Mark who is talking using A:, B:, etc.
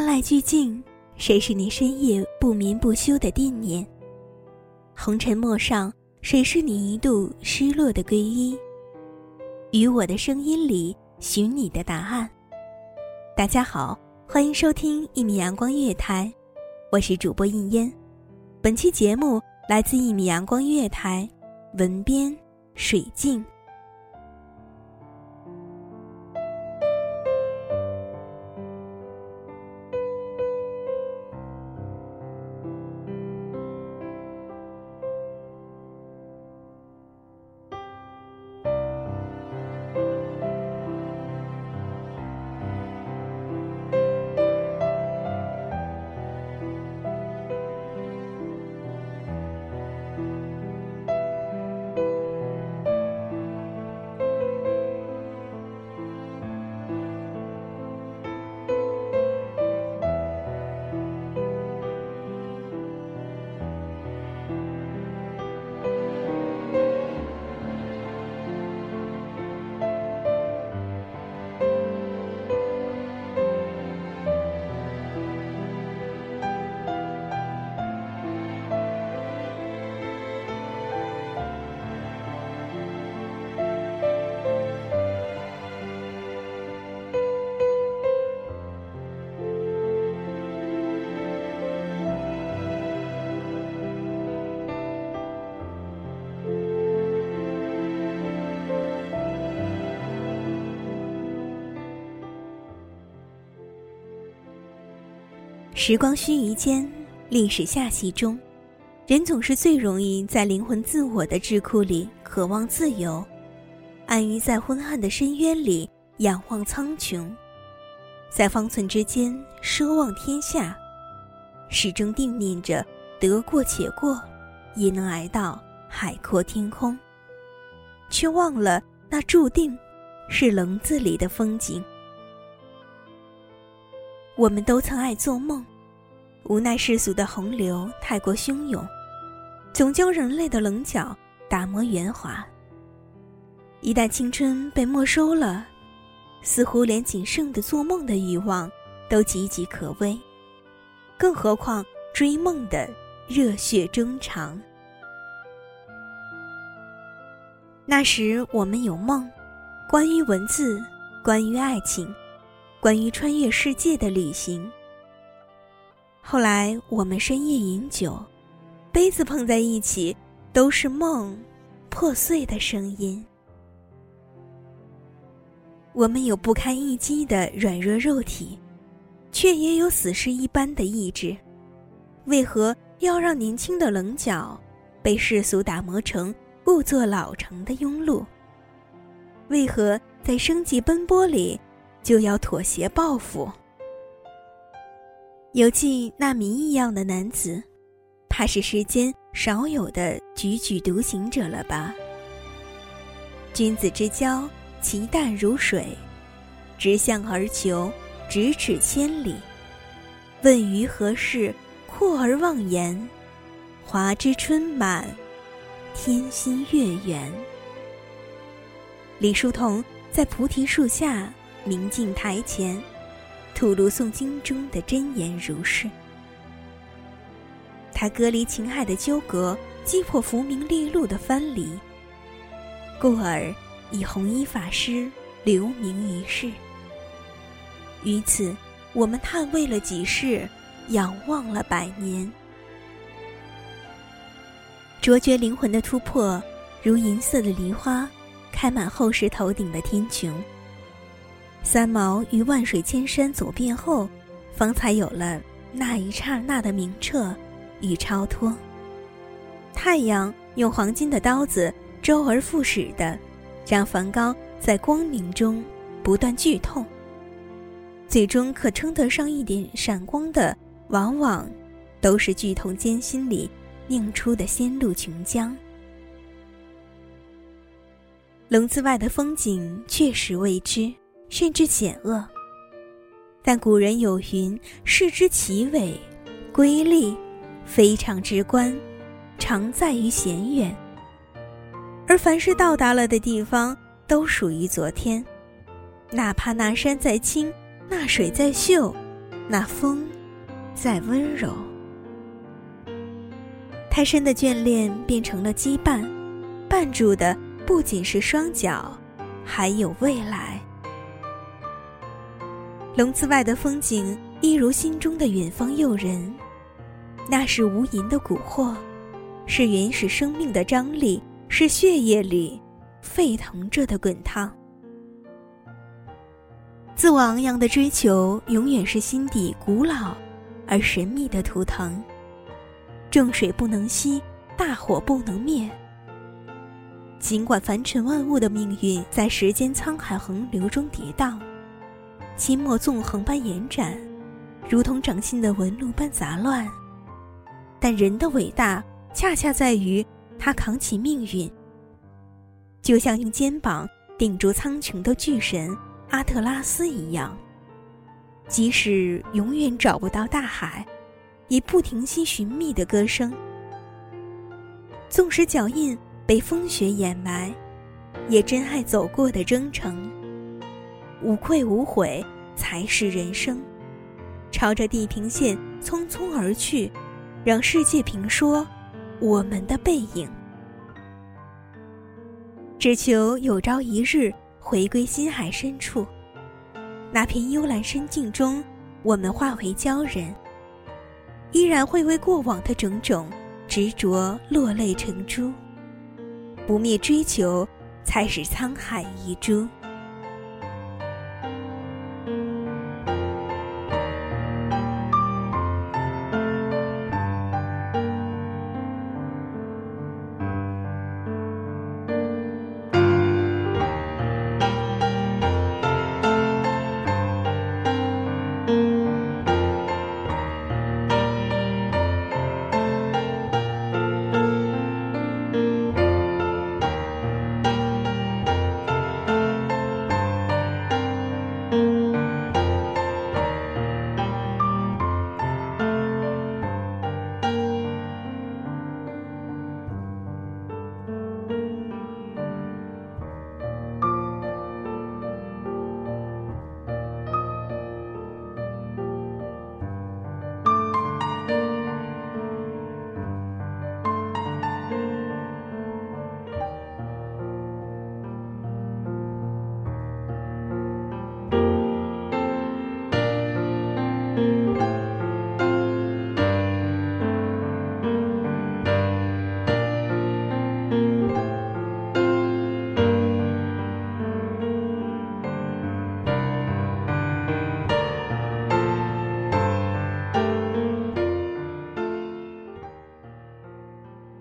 A: 万籁俱静，谁是你深夜不眠不休的惦念？红尘陌上，谁是你一度失落的皈依？于我的声音里寻你的答案。大家好，欢迎收听一米阳光月台，我是主播应烟。本期节目来自一米阳光月台，文编水静。时光须臾间，历史下隙中，人总是最容易在灵魂自我的智库里渴望自由，安于在昏暗的深渊里仰望苍穹，在方寸之间奢望天下，始终定念着得过且过，也能挨到海阔天空，却忘了那注定是笼子里的风景。我们都曾爱做梦。无奈世俗的洪流太过汹涌，总将人类的棱角打磨圆滑。一旦青春被没收了，似乎连仅剩的做梦的欲望都岌岌可危，更何况追梦的热血衷肠。那时我们有梦，关于文字，关于爱情，关于穿越世界的旅行。后来我们深夜饮酒，杯子碰在一起，都是梦破碎的声音。我们有不堪一击的软弱肉体，却也有死尸一般的意志。为何要让年轻的棱角被世俗打磨成故作老成的庸碌？为何在生计奔波里就要妥协报复？犹记那谜一样的男子，怕是世间少有的踽踽独行者了吧？君子之交，其淡如水；直向而求，咫尺千里。问于何事，阔而忘言？华之春满，天心月圆。李叔同在菩提树下，明镜台前。吐露诵经中的真言如是。他隔离情爱的纠葛，击破浮名利禄的藩篱，故而以红衣法师留名于世。于此，我们捍卫了几世，仰望了百年。卓绝灵魂的突破，如银色的梨花，开满后世头顶的天穹。三毛于万水千山走遍后，方才有了那一刹那的明澈与超脱。太阳用黄金的刀子周而复始的，让梵高在光明中不断剧痛。最终可称得上一点闪光的，往往都是剧痛艰辛里拧出的仙路琼浆。笼子外的风景确实未知，甚至险恶。但古人有云：“视之奇伟，瑰丽，非常之观，常在于险远。”而凡是到达了的地方，都属于昨天，哪怕那山再青。那水再秀，那风再温柔。太深的眷恋变成了羁绊，绊住的不仅是双脚，还有未来。笼子外的风景，一如心中的远方诱人。那是无垠的蛊惑，是原始生命的张力，是血液里沸腾着的滚烫。自我昂扬的追求，永远是心底古老而神秘的图腾。重水不能吸，大火不能灭。尽管凡尘万物的命运在时间沧海横流中跌宕，阡陌纵横般延展，如同掌心的纹路般杂乱，但人的伟大恰恰在于他扛起命运，就像用肩膀顶住苍穹的巨神。阿特拉斯一样，即使永远找不到大海，也不停息寻觅的歌声。纵使脚印被风雪掩埋，也珍爱走过的征程。无愧无悔才是人生。朝着地平线匆匆而去，让世界评说我们的背影。只求有朝一日。回归心海深处，那片幽蓝深境中，我们化为鲛人，依然会为过往的种种执着落泪成珠。不灭追求，才是沧海遗珠。